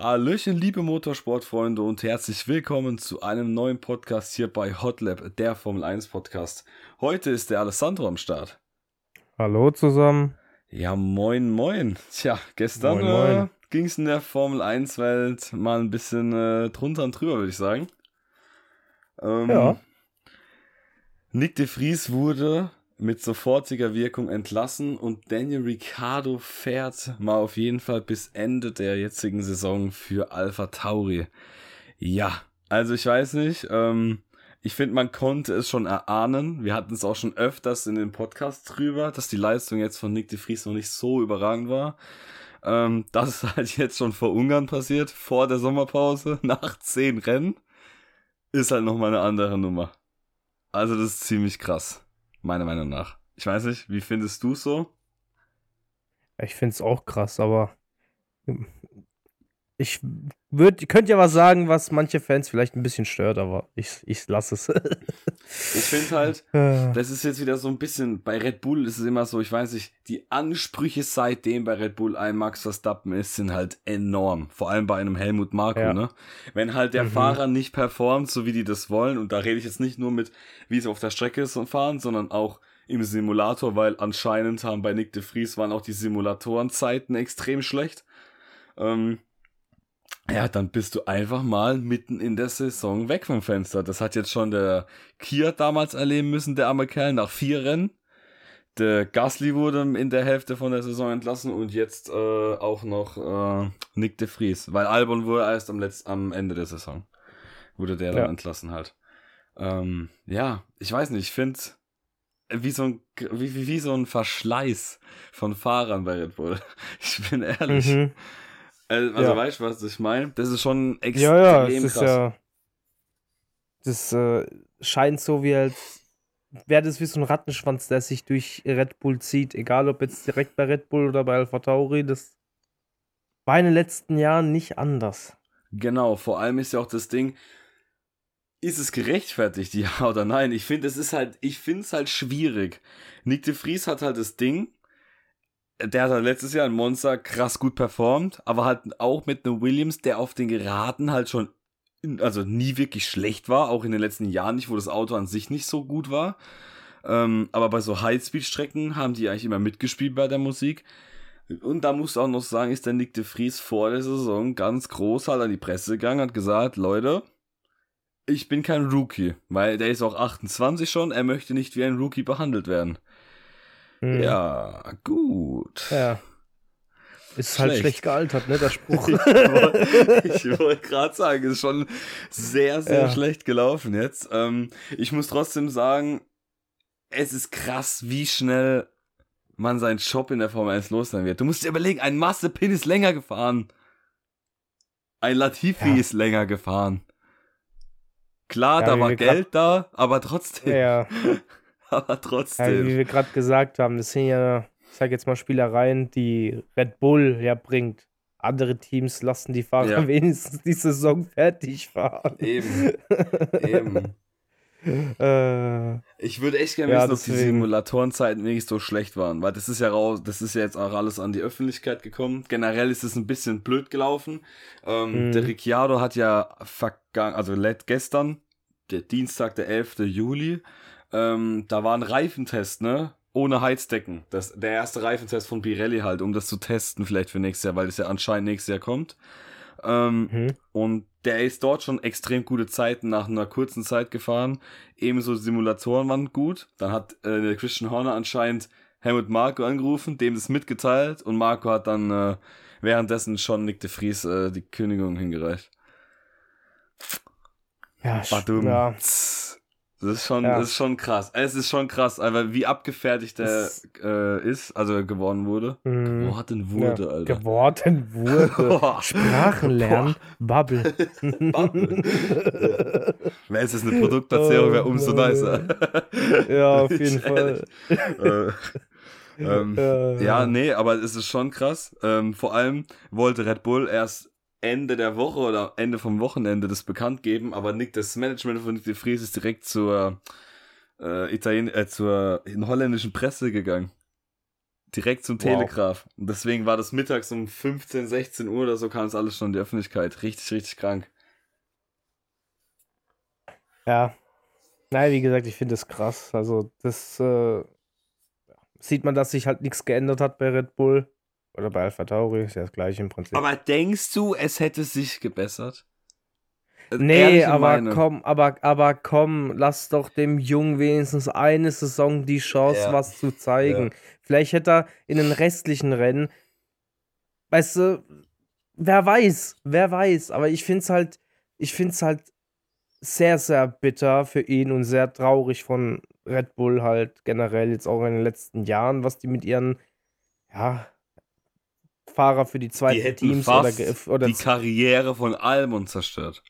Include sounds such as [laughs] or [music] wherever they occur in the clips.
Hallöchen, liebe Motorsportfreunde und herzlich willkommen zu einem neuen Podcast hier bei Hotlab, der Formel 1 Podcast. Heute ist der Alessandro am Start. Hallo zusammen. Ja, moin, moin. Tja, gestern äh, ging es in der Formel 1 Welt mal ein bisschen äh, drunter und drüber, würde ich sagen. Ähm, Ja. Nick de Vries wurde mit sofortiger Wirkung entlassen und Daniel Ricciardo fährt mal auf jeden Fall bis Ende der jetzigen Saison für Alpha Tauri. Ja, also ich weiß nicht, ähm, ich finde, man konnte es schon erahnen. Wir hatten es auch schon öfters in den Podcasts drüber, dass die Leistung jetzt von Nick de Vries noch nicht so überragend war. Ähm, das ist halt jetzt schon vor Ungarn passiert, vor der Sommerpause, [laughs] nach zehn Rennen, ist halt nochmal eine andere Nummer. Also das ist ziemlich krass, meiner Meinung nach. Ich weiß nicht, wie findest du so? Ich finde es auch krass, aber ich würde, könnte ja was sagen, was manche Fans vielleicht ein bisschen stört, aber ich, ich lasse es. Ich finde halt, [laughs] das ist jetzt wieder so ein bisschen, bei Red Bull ist es immer so, ich weiß nicht, die Ansprüche seitdem bei Red Bull ein Max Verstappen ist, sind halt enorm. Vor allem bei einem Helmut Marko, Ja. ne? Wenn halt der Mhm. Fahrer nicht performt, so wie die das wollen, und da rede ich jetzt nicht nur mit, wie sie auf der Strecke ist und fahren, sondern auch im Simulator, weil anscheinend haben bei Nick de Vries waren auch die Simulatorenzeiten extrem schlecht. Ähm, ja, dann bist du einfach mal mitten in der Saison weg vom Fenster. Das hat jetzt schon der Kier damals erleben müssen, der arme Kerl, nach vier Rennen. Der Gasly wurde in der Hälfte von der Saison entlassen und jetzt äh, auch noch äh, Nick de Vries, weil Albon wurde erst am, Letz am Ende der Saison. Wurde der dann Ja. entlassen halt. Ähm, ja, ich weiß nicht, ich finde wie so ein wie, wie, wie so ein Verschleiß von Fahrern bei Red Bull. [laughs] Ich bin ehrlich. mhm. Also, also Ja. weißt du, was ich meine? Das ist schon extrem Ja, ja, es ist krass. ja. Das äh, scheint so wie als wäre das wie so ein Rattenschwanz, der sich durch Red Bull zieht, egal ob jetzt direkt bei Red Bull oder bei Alpha Tauri. Das war in den letzten Jahren nicht anders. Genau, vor allem ist ja auch das Ding, ist es gerechtfertigt, [laughs] ja oder nein? Ich finde, es ist halt, ich finde es halt schwierig. Nick de Vries hat halt das Ding, der hat halt letztes Jahr in Monza krass gut performt, aber halt auch mit einem Williams, der auf den Geraden halt schon, also nie wirklich schlecht war, auch in den letzten Jahren nicht, wo das Auto an sich nicht so gut war. Ähm, aber bei so Highspeed-Strecken haben die eigentlich immer mitgespielt bei der Musik. Und da musst du auch noch sagen, ist der Nick de Vries vor der Saison ganz groß halt an die Presse gegangen, hat gesagt, Leute, ich bin kein Rookie, weil der ist auch 28 schon, er möchte nicht wie ein Rookie behandelt werden. Mhm. Ja, gut. Ja. Ist halt Schlecht. schlecht gealtert, ne, der Spruch. [laughs] Ich wollte wollt gerade sagen, ist schon sehr, sehr Ja. schlecht gelaufen jetzt. Ähm, ich muss trotzdem sagen, es ist krass, wie schnell man seinen Job in der Formel 1 los sein wird. Du musst dir überlegen, ein Mazepin ist länger gefahren. Ein Latifi Ja. ist länger gefahren. Klar, Ja, da war Geld da, aber trotzdem. ja. [laughs] [laughs] Aber Ja, trotzdem. wie wir gerade gesagt haben, das sind ja, ich sag jetzt mal, Spielereien, die Red Bull ja bringt. Andere Teams lassen die Fahrer Ja. [laughs] wenigstens die Saison fertig fahren. Eben. Eben. [laughs] Äh, Ich würde echt gerne Ja, wissen, ob die. Simulatorenzeiten wirklich so schlecht waren, weil das ist ja raus, das ist ja jetzt auch alles an die Öffentlichkeit gekommen. Generell ist es ein bisschen blöd gelaufen. Ähm, Mhm. Der Ricciardo hat ja vergangen, also gestern, der Dienstag, der 11. Juli, ähm, da war ein Reifentest, ne? Ohne Heizdecken. Das, der erste Reifentest von Pirelli halt, um das zu testen, vielleicht für nächstes Jahr, weil es ja anscheinend nächstes Jahr kommt. Ähm, mhm. und der ist dort schon extrem gute Zeiten nach einer kurzen Zeit gefahren. Ebenso Simulatoren waren gut. Dann hat äh, der Christian Horner anscheinend Helmut Marko angerufen, dem das mitgeteilt und Marco hat dann äh, währenddessen schon Nick de Vries äh, die Kündigung hingereicht. Ja, Badum. ja, Das ist schon, Ja. das ist schon krass. Es ist schon krass, aber wie abgefertigt er äh, ist, also geworden wurde. mhm. Geworden wurde, ja, Alter. geworden wurde. [laughs] Sprachen lernen, Bubble. [laughs] Bubble. Wäre es jetzt eine Produktplatzierung, wäre Oh, umso Mann, nicer. [laughs] ja, auf jeden Fall. äh, ähm, Äh, ja, nee, aber es ist schon krass. Ähm, vor allem wollte Red Bull erst Ende der Woche oder Ende vom Wochenende das bekannt geben, aber Nick, das Management von Nick de Vries ist direkt zur äh, Italien äh, zur holländischen Presse gegangen. Direkt zum Wow. Telegraph. Und deswegen war das mittags um 15, 16 Uhr oder so kam es alles schon in die Öffentlichkeit. Richtig, richtig krank. Ja. Nein, wie gesagt, ich finde es krass. Also, das äh, sieht man, dass sich halt nichts geändert hat bei Red Bull. Oder bei Alpha Tauri, ist ja das gleiche im Prinzip. Aber denkst du, es hätte sich gebessert? Also nee, ehrliche aber Meinung. komm, aber, aber komm, lass doch dem Jungen wenigstens eine Saison die Chance, Ja. was zu zeigen. Vielleicht hätte er in den restlichen Rennen, weißt du, wer weiß, wer weiß, aber ich finde es halt, ich finde es halt sehr, sehr bitter für ihn und sehr traurig von Red Bull halt generell jetzt auch in den letzten Jahren, was die mit ihren, ja, Fahrer für die Die zweiten hätten Teams oder, fast ge- oder die Karriere von Albon zerstört.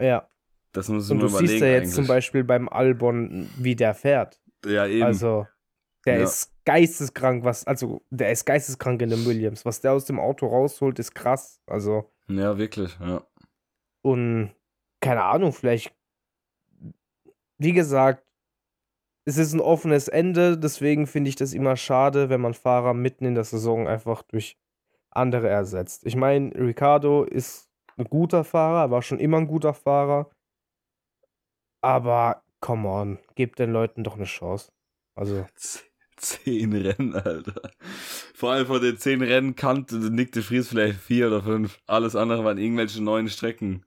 ja. Das muss ich Und du siehst ja jetzt eigentlich. zum Beispiel beim Albon, wie der fährt. ja, eben. Also, der Ja. ist geisteskrank, was, also, der ist geisteskrank in dem Williams. Was der aus dem Auto rausholt, ist krass. Also, ja, wirklich, ja. und keine Ahnung, vielleicht, wie gesagt, es ist ein offenes Ende, deswegen finde ich das immer schade, wenn man Fahrer mitten in der Saison einfach durch andere ersetzt. Ich meine, Ricardo ist ein guter Fahrer, war schon immer ein guter Fahrer. Aber, come on, gebt den Leuten doch eine Chance. Also, [laughs] Zehn Rennen, Alter. Vor allem von den zehn Rennen kannte Nick de Vries vielleicht vier oder fünf. Alles andere waren irgendwelche neuen Strecken,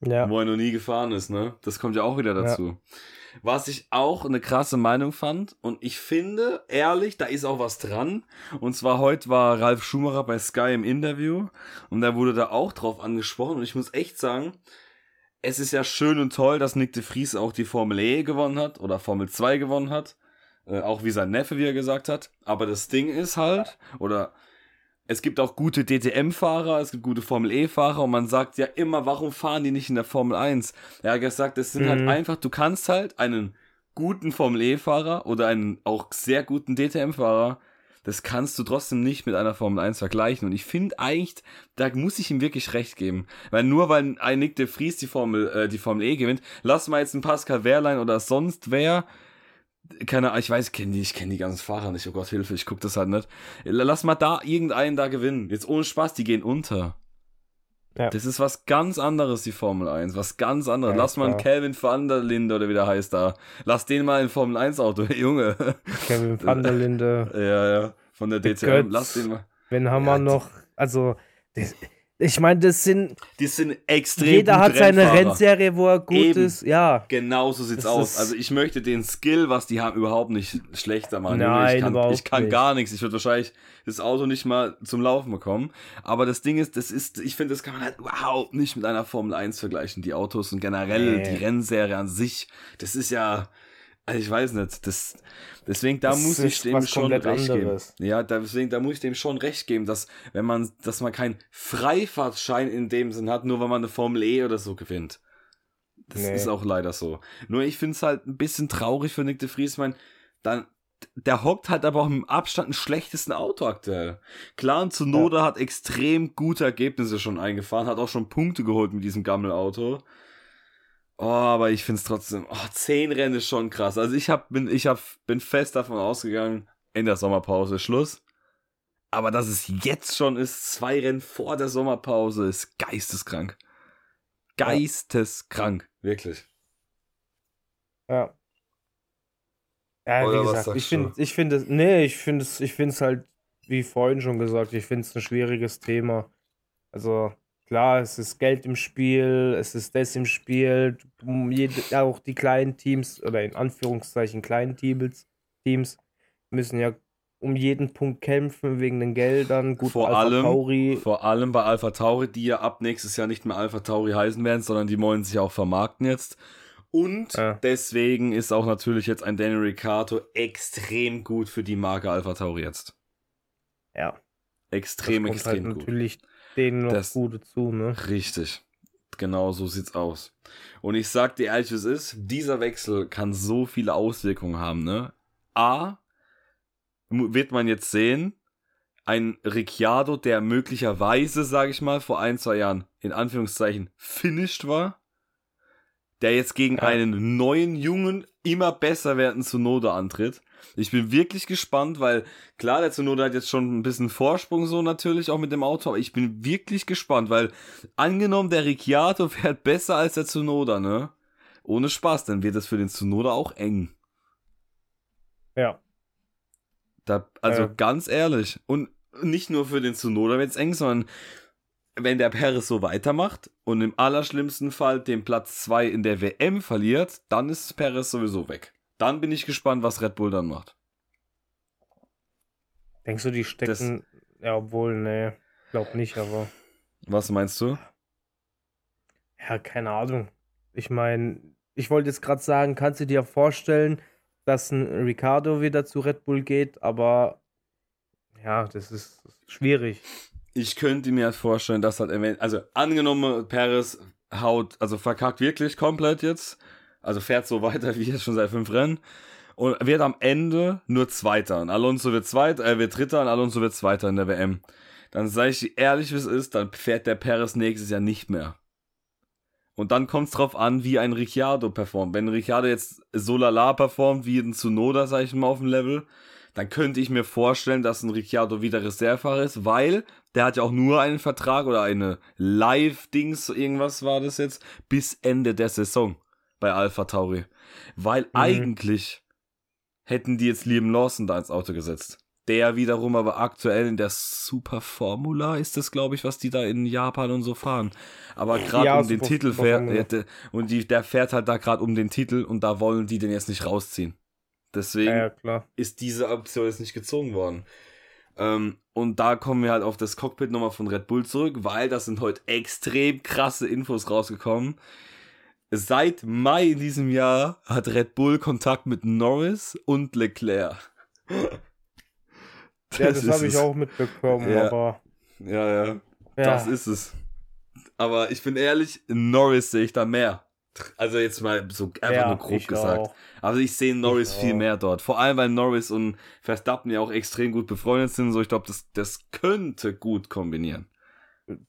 ja. wo er noch nie gefahren ist, ne? Das kommt ja auch wieder dazu. Was ich auch eine krasse Meinung fand, und ich finde, ehrlich, da ist auch was dran. Und zwar heute war Ralf Schumacher bei Sky im Interview und da wurde da auch drauf angesprochen. Und ich muss echt sagen, es ist ja schön und toll, dass Nick de Vries auch die Formel E gewonnen hat oder Formel 2 gewonnen hat. Äh, auch wie sein Neffe, wie er gesagt hat. Aber das Ding ist halt, oder es gibt auch gute DTM-Fahrer, es gibt gute Formel E-Fahrer und man sagt ja immer, warum fahren die nicht in der Formel 1? Er hat gesagt, es sind halt Mhm. einfach, du kannst halt einen guten Formel E-Fahrer oder einen auch sehr guten DTM-Fahrer, das kannst du trotzdem nicht mit einer Formel 1 vergleichen. Und ich finde eigentlich, da muss ich ihm wirklich recht geben. Weil nur weil ein Nick de Vries die Formel, äh, die Formel E gewinnt, lass mal jetzt einen Pascal Wehrlein oder sonst wer keine Ahnung, ich weiß, ich kenne die, ich kenne die ganzen Fahrer nicht, oh Gott, Hilfe, ich guck das halt nicht. Lass mal da irgendeinen da gewinnen. Jetzt ohne Spaß, die gehen unter. Ja. Das ist was ganz anderes, die Formel 1. Was ganz anderes. Ja, Lass mal einen. Calvin van der Linde oder wie der heißt da. Lass den mal in Formel 1 Auto, [laughs] Junge. Kevin van der Linde. ja, ja. Von der DTM. Lass den mal. Wen haben Ja, wir die- noch? Also, das, ich meine, das sind. Die sind extrem Jeder hat seine Rennfahrer. Rennserie, wo er gut Eben. ist. Ja. Genau so sieht's Das aus. Also ich möchte den Skill, was die haben, überhaupt nicht schlechter machen. Nein, ich kann, überhaupt ich kann nicht. gar nichts. Ich würde wahrscheinlich das Auto nicht mal zum Laufen bekommen. Aber das Ding ist, das ist, ich finde, das kann man halt überhaupt nicht mit einer Formel 1 vergleichen. Die Autos und generell Nee. die Rennserie an sich, das ist ja, also ich weiß nicht, das, deswegen da Das muss ich dem schon recht anderes. geben. Ja, deswegen, da muss ich dem schon recht geben, dass wenn man, dass man keinen Freifahrtschein in dem Sinn hat, nur wenn man eine Formel E oder so gewinnt. Das Nee. ist auch leider so. Nur ich finde es halt ein bisschen traurig für Nick de Vries. Mein, dann, der hockt halt aber auch im Abstand ein schlechtesten Auto aktuell. Klar, und Tsunoda hat extrem gute Ergebnisse schon eingefahren, hat auch schon Punkte geholt mit diesem Gammelauto. Oh, aber ich finde es trotzdem, oh, zehn Rennen ist schon krass. Also ich hab, bin, ich hab, bin fest davon ausgegangen, in der Sommerpause ist Schluss. Aber dass es jetzt schon ist, zwei Rennen vor der Sommerpause, ist geisteskrank. Geisteskrank, wirklich. Ja. Ja, Oder wie gesagt, ich finde, ich finde es, nee, ich finde es, ich finde es halt, wie vorhin schon gesagt, ich finde es ein schwieriges Thema. Also, klar, es ist Geld im Spiel, es ist das im Spiel, jede, auch die kleinen Teams, oder in Anführungszeichen kleinen Teams, Teams müssen ja um jeden Punkt kämpfen wegen den Geldern. Gut, Vor Alpha allem- Tauri, Vor allem bei Alpha Tauri, die ja ab nächstes Jahr nicht mehr Alpha Tauri heißen werden, sondern die wollen sich auch vermarkten jetzt. Und Ja. deswegen ist auch natürlich jetzt ein Daniel Ricciardo extrem gut für die Marke Alpha Tauri jetzt. ja, Extrem, extrem halt gut. natürlich denen noch Das- gut dazu, ne? Richtig. Genau so sieht's aus. Und ich sag dir ehrlich, wie es ist, dieser Wechsel kann so viele Auswirkungen haben, ne? A, wird man jetzt sehen, ein Ricciardo, der möglicherweise, sage ich mal, vor ein, zwei Jahren in Anführungszeichen finished war, der jetzt gegen Ja. einen neuen, jungen, immer besser werdenden Tsunoda antritt. Ich bin wirklich gespannt, weil klar, der Zunoda hat jetzt schon ein bisschen Vorsprung so natürlich auch mit dem Auto, aber ich bin wirklich gespannt, weil angenommen der Ricciardo [laughs] fährt besser als der Zunoda, ne? Ohne Spaß, dann wird das für den Zunoda auch eng. Ja. Da, also Ja. ganz ehrlich. Und nicht nur für den Zunoda wird es eng, sondern wenn der Perez so weitermacht und im allerschlimmsten Fall den Platz 2 in der WM verliert, dann ist Perez sowieso weg. Dann bin ich gespannt, was Red Bull dann macht. Denkst du, die stecken. ja, obwohl, nee, glaub nicht, aber. Was meinst du? Ja, keine Ahnung. Ich meine, ich wollte jetzt gerade sagen, kannst du dir vorstellen, dass ein Ricardo wieder zu Red Bull geht, aber ja, das ist schwierig. Ich könnte mir halt vorstellen, dass halt, also angenommen, Perez haut, also verkackt wirklich komplett jetzt, also fährt so [laughs] weiter wie jetzt schon seit fünf Rennen und wird am Ende nur Zweiter. Und Alonso wird Zweiter, er wird Dritter und Alonso wird Zweiter in der WM. Dann sage ich dir ehrlich, wie es ist, dann fährt der Perez nächstes Jahr nicht mehr. Und dann kommt es drauf an, wie ein Ricciardo performt. Wenn Ricciardo jetzt so lala performt, wie ein Tsunoda, sag ich mal, auf dem Level, dann könnte ich mir vorstellen, dass ein Ricciardo wieder Reservefahrer ist, weil der hat ja auch nur einen Vertrag oder eine Live-Dings, irgendwas war das jetzt, bis Ende der Saison bei Alpha Tauri. Weil eigentlich hätten die jetzt Liam Lawson da ins Auto gesetzt. Der wiederum aber aktuell in der Super Formula ist das, glaube ich, was die da in Japan und so fahren. Aber gerade Ja, um den Titel fährt, der- und die, der fährt halt da gerade um den Titel und da wollen die den jetzt nicht rausziehen. Deswegen Ja, ist diese Option jetzt nicht gezogen worden. Ähm, und da kommen wir halt auf das Cockpit nochmal von Red Bull zurück, weil das sind heute extrem krasse Infos rausgekommen. Seit Mai in diesem Jahr hat Red Bull Kontakt mit Norris und Leclerc. Ja, das, habe ich auch mitbekommen, Ja. aber Ja, ja, ja, das ist es. Aber ich bin ehrlich, Norris sehe ich da mehr. Also jetzt mal so einfach ja, nur grob gesagt. Auch. Also ich sehe Norris Ich viel auch. mehr dort. Vor allem, weil Norris und Verstappen ja auch extrem gut befreundet sind. So, ich glaube, das, das könnte gut kombinieren.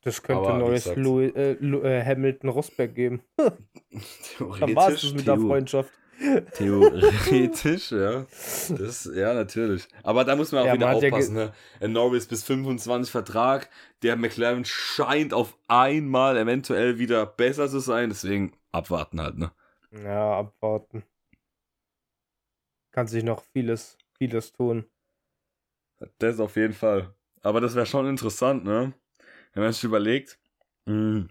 Das könnte wie neues Louis, äh, äh, Hamilton Rosberg geben. Dann war es mit der Freundschaft. Theoretisch, ja. [laughs] Das, ja, natürlich. Aber da muss man auch Ja, wieder man hat ja aufpassen. ne? Ein Norris bis 25 Vertrag. Der McLaren scheint auf einmal eventuell wieder besser zu sein. Deswegen abwarten halt, ne? Ja, abwarten. Kann sich noch vieles, vieles tun. Das auf jeden Fall. Aber das wäre schon interessant, ne? Wenn man sich überlegt, mh,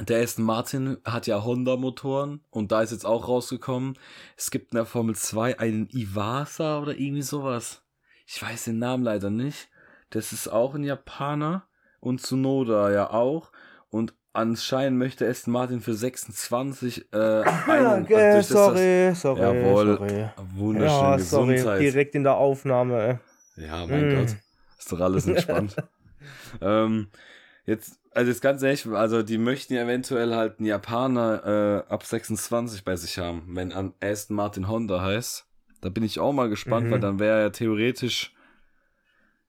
der Aston Martin hat ja Honda-Motoren und da ist jetzt auch rausgekommen, es gibt in der Formel 2 einen Iwasa oder irgendwie sowas. Ich weiß den Namen leider nicht. Das ist auch ein Japaner und Tsunoda ja auch. Und anscheinend möchte Aston Martin für 26 äh, einen, also durch das- sorry, sorry, Jawohl. sorry. Wunderschöne Ja, sorry, Gesundheit. direkt in der Aufnahme. Ja, mein Mm. Gott. Ist doch alles entspannt. [laughs] ähm, jetzt, also jetzt ganz ehrlich, also die möchten ja eventuell halt einen Japaner äh, ab 26 bei sich haben, wenn an Aston Martin Honda heißt. Da bin ich auch mal gespannt, Mhm. weil dann wäre ja theoretisch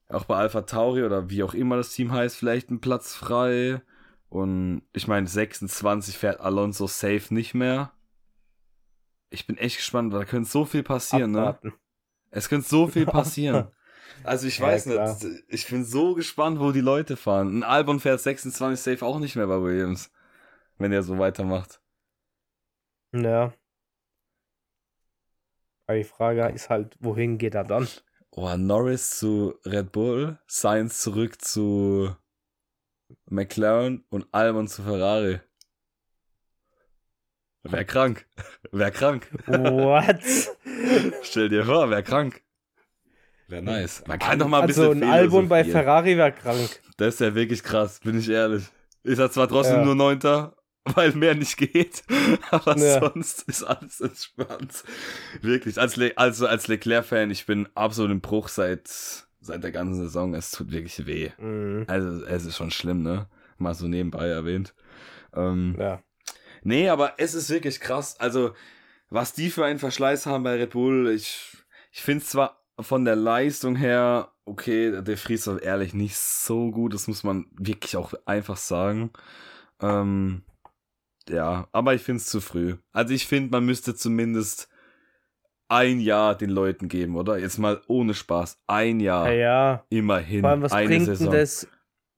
auch bei Alpha Tauri oder wie auch immer das Team heißt, vielleicht ein Platz frei. Und ich meine, 26 fährt Alonso safe nicht mehr. Ich bin echt gespannt, weil da könnte so viel passieren, ne? Abwarten. Es könnte so viel [laughs] passieren. Also ich Ja, weiß klar. nicht, ich bin so gespannt, wo die Leute fahren. Ein Albon fährt 26 safe auch nicht mehr bei Williams, wenn er so weitermacht. Ja. Aber die Frage ist halt, wohin geht er dann? Oh, Norris zu Red Bull, Sainz zurück zu McLaren und Albon zu Ferrari. Wär krank. [laughs] Wär krank. What? Stell dir vor, wär krank. Wär nice. Man kann doch mal ein also bisschen ein Album bei. Ferrari wäre krank. Das ist ja wirklich krass, bin ich ehrlich. Ist er zwar trotzdem Ja. nur Neunter, weil mehr nicht geht, [laughs] aber Ja. sonst ist alles entspannt. Wirklich, als, Le also als Leclerc-Fan, ich bin absolut im Bruch seit, seit der ganzen Saison. Es tut wirklich weh. Mhm. Also es ist schon schlimm, ne? Mal so nebenbei erwähnt. Ähm, Ja. Nee, aber es ist wirklich krass. Also, was die für einen Verschleiß haben bei Red Bull, ich, ich finde zwar von der Leistung her, okay, der Fries war ehrlich nicht so gut, das muss man wirklich auch einfach sagen. Ähm, ja, aber ich finde es zu früh. Also ich finde, man müsste zumindest ein Jahr den Leuten geben, oder? Jetzt mal ohne Spaß. Ein Jahr. Ja, ja. Immerhin. Vor allem, was eine bringt Saison. denn das,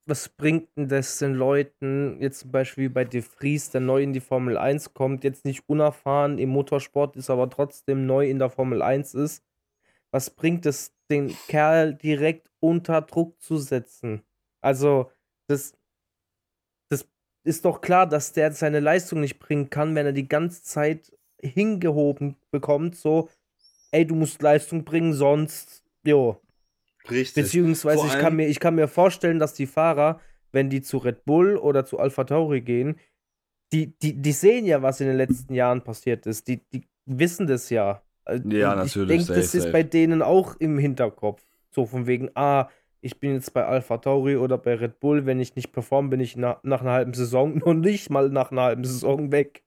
was bringt denn das den Leuten, jetzt zum Beispiel bei De Vries, der neu in die Formel 1 kommt, jetzt nicht unerfahren im Motorsport ist, aber trotzdem neu in der Formel 1 ist, was bringt es, den Kerl direkt unter Druck zu setzen? Also, das, das ist doch klar, dass der seine Leistung nicht bringen kann, wenn er die ganze Zeit hingehoben bekommt, so, ey, du musst Leistung bringen, sonst, jo, Richtig. Beziehungsweise Vor ich kann, mir, ich kann mir vorstellen, dass die Fahrer, wenn die zu Red Bull oder zu Alpha Tauri gehen, die, die, die sehen ja, was in den letzten Jahren passiert ist. Die, die wissen das ja. Äh, Ja, und natürlich, Ich denke, safe, das ist safe. bei denen auch im Hinterkopf. So von wegen, ah, ich bin jetzt bei Alpha Tauri oder bei Red Bull, wenn ich nicht performe, bin ich na, nach einer halben Saison [laughs] noch nicht mal nach einer halben Saison weg.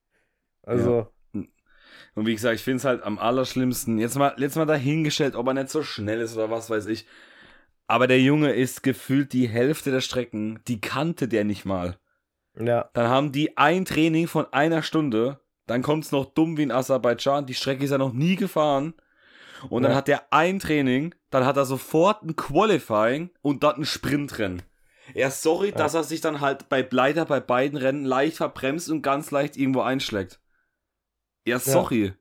Also, Und wie gesagt, ich finde es halt am allerschlimmsten. Jetzt mal, jetzt mal dahingestellt, ob er nicht so schnell ist oder was weiß ich. Aber der Junge ist gefühlt die Hälfte der Strecken, die kannte der nicht mal. ja. Dann haben die ein Training von einer Stunde. Dann kommt es noch dumm wie in Aserbaidschan. Die Strecke ist er noch nie gefahren. Und dann Ja. hat er ein Training. Dann hat er sofort ein Qualifying und dann ein Sprintrennen. Ja, sorry, dass er sich dann halt bei leider bei beiden Rennen leicht verbremst und ganz leicht irgendwo einschlägt. Ja, sorry.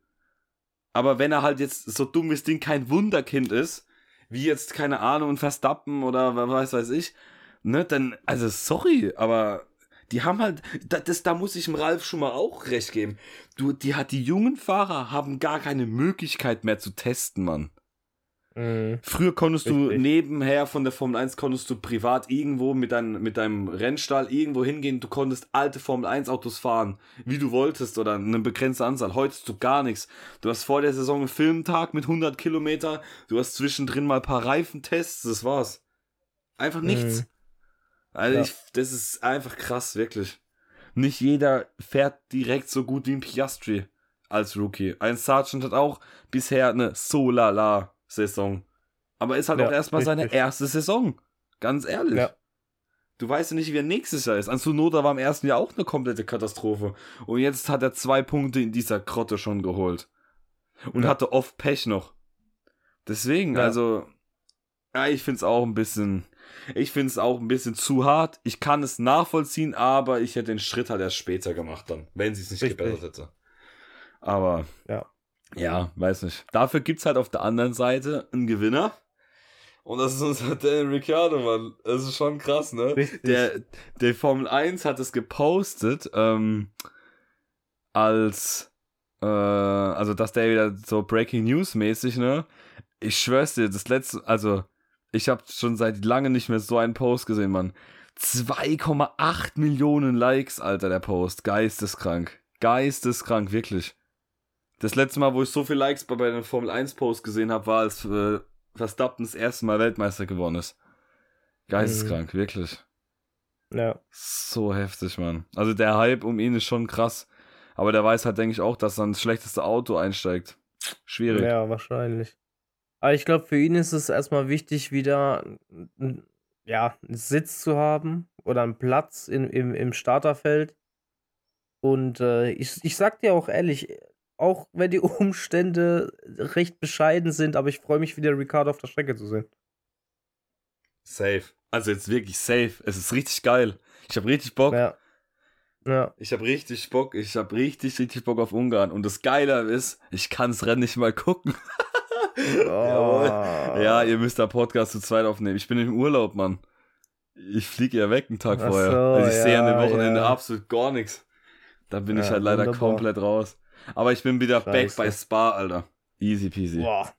Aber wenn er halt jetzt so dumm wie das Ding kein Wunderkind ist, wie jetzt, keine Ahnung, Verstappen oder was weiß ich, ne, dann, also sorry, aber die haben halt, da- das, da muss ich dem Ralf schon mal auch recht geben. Du, die hat, die jungen Fahrer haben gar keine Möglichkeit mehr zu testen, Mann. Mhm. Früher konntest du Richtig. nebenher von der Formel 1 konntest du privat irgendwo mit, dein, mit deinem Rennstall irgendwo hingehen. Du konntest alte Formel 1 Autos fahren, wie du wolltest oder eine begrenzte Anzahl. Heute hast du gar nichts. Du hast vor der Saison einen Filmtag mit 100 Kilometer. Du hast zwischendrin mal ein paar Reifentests. Das war's. Einfach nichts. Mhm. Also Ja. ich, das ist einfach krass, wirklich. Nicht jeder fährt direkt so gut wie ein Piastri als Rookie. Ein Sargent hat auch bisher eine So-Lala-Saison. Aber ist halt Ja, auch erstmal seine erste Saison. Ganz ehrlich. Ja. Du weißt ja nicht, wie er nächstes Jahr ist. An Tsunoda war im ersten Jahr auch eine komplette Katastrophe. Und jetzt hat er zwei Punkte in dieser Krotte schon geholt. Und Ja. hatte oft Pech noch. Deswegen, also, ja, ich find's auch ein bisschen, ich find's auch ein bisschen zu hart. Ich kann es nachvollziehen, aber ich hätte den Schritt halt erst später gemacht dann, wenn sie es nicht Richtig. gebessert hätte. Aber, Ja. ja, weiß nicht. Dafür gibt's halt auf der anderen Seite einen Gewinner. Und das ist unser [laughs] Daniel Ricciardo, Mann. Das ist schon krass, ne? Richtig. Der, der Formel 1 hat es gepostet, ähm, als, äh, also dass der wieder so Breaking News mäßig, ne? Ich schwör's dir, das letzte, also, ich habe schon seit lange nicht mehr so einen Post gesehen, Mann. 2,8 Millionen Likes, Alter, der Post. Geisteskrank. Geisteskrank, wirklich. Das letzte Mal, wo ich so viele Likes bei, bei den Formel 1 Post gesehen habe, war, als äh, Verstappen das erste Mal Weltmeister geworden ist. Geisteskrank, wirklich. Ja. So heftig, Mann. Also der Hype um ihn ist schon krass. Aber der weiß halt, denke ich, auch, dass er ins schlechteste Auto einsteigt. Schwierig. Ja, wahrscheinlich. Aber ich glaube, für ihn ist es erstmal wichtig, wieder n- ja, einen Sitz zu haben oder einen Platz in, im, im Starterfeld. Und äh, ich, ich sag dir auch ehrlich, auch wenn die [laughs] Umstände recht bescheiden sind, aber ich freue mich wieder, Ricardo auf der Strecke zu sehen. Safe. Also jetzt wirklich safe. Es ist richtig geil. Ich habe richtig Bock. Ja. Ja. Ich habe richtig Bock. Ich habe richtig, richtig Bock auf Ungarn. Und das Geile ist, ich kann das Rennen nicht mal gucken. [laughs] Oh. Ja, ihr müsst da Podcast zu zweit aufnehmen. Ich bin im Urlaub, Mann. Ich fliege ja weg einen Tag Ach vorher. so, also ich sehe an dem ja, Wochenende ja. absolut gar nichts. Da bin ich Ja, halt leider wunderbar. komplett raus. Aber ich bin wieder back Scheiße. bei Spa, Alter. Easy peasy. Boah.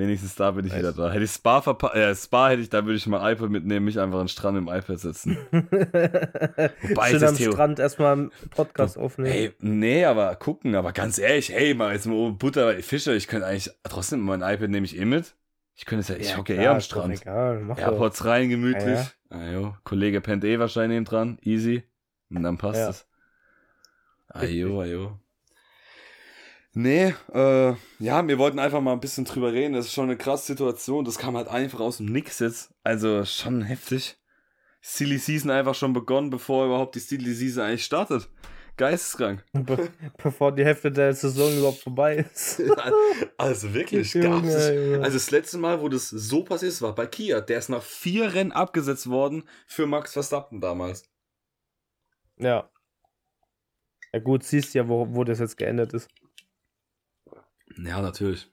Wenigstens da bin ich Nice. wieder da. Hätte ich Spa verpasst, äh, Spa hätte ich, da würde ich mein iPad mitnehmen, mich einfach an den Strand dem iPad setzen. [laughs] Wobei Schön am Theo- Strand erstmal einen Podcast aufnehmen. Hey, nee, aber gucken, aber ganz ehrlich, hey, mal jetzt mal Butter bei die Fische, ich könnte eigentlich, trotzdem, mein iPad nehme ich eh mit. Ich könnte es ja, ich hocke eh klar, am doch Strand. Egal, mach doch. AirPods rein, gemütlich. Ja, Ah, jo. Kollege pennt eh wahrscheinlich neben dran. Easy. Und dann passt Ja. es. Ah, jo, ah. Nee, äh, ja, wir wollten einfach mal ein bisschen drüber reden. Das ist schon eine krasse Situation. Das kam halt einfach aus dem Nix jetzt. Also schon heftig. Silly Season einfach schon begonnen, bevor überhaupt die Silly Season eigentlich startet. Geisteskrank. Be [laughs] bevor die Hälfte der Saison überhaupt vorbei ist. [laughs] also wirklich, gab's es. Also das letzte Mal, wo das so passiert ist, war bei Kia. Der ist nach vier Rennen abgesetzt worden für Max Verstappen damals. Ja. Ja gut, siehst ja, wo, wo das jetzt geendet ist. Ja, natürlich.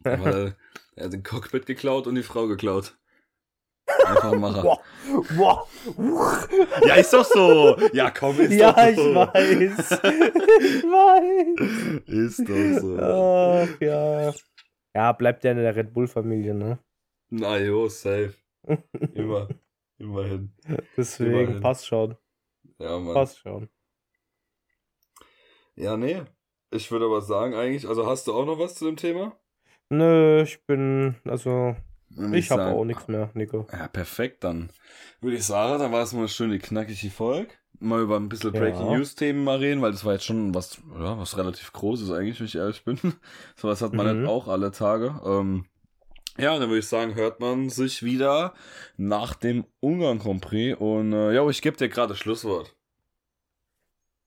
Weil [laughs] er hat den Cockpit geklaut und die Frau geklaut. Einfach ein Macher. Boah. Boah. ja, ist doch so. Ja, komm, ist Ja, doch ich so. weiß. ich weiß. Ist doch so. Ach, ja. Ja, bleibt ja in der Red Bull-Familie, ne? Na jo, safe. Immer. Immerhin. Deswegen Immerhin. passt schon. Ja, Mann. Passt schon. Ja, nee. Ich würde aber sagen, eigentlich, also hast du auch noch was zu dem Thema? Nö, ich bin, also, Würde ich habe auch nichts mehr, Nico. Ja, perfekt, dann würde ich sagen, dann war es mal eine schöne knackige Folge. Mal über ein bisschen Ja. Breaking News Themen mal reden, weil das war jetzt schon was, ja, was relativ Großes eigentlich, wenn ich ehrlich bin. [laughs] Sowas hat man Mhm. nicht auch alle Tage. Ähm, ja, dann würde ich sagen, hört man sich wieder nach dem Ungarn Grand Prix. Und äh, ja, ich gebe dir gerade das Schlusswort.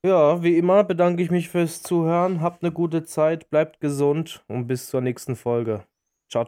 Ja, wie immer bedanke ich mich fürs Zuhören. Habt eine gute Zeit, bleibt gesund und bis zur nächsten Folge.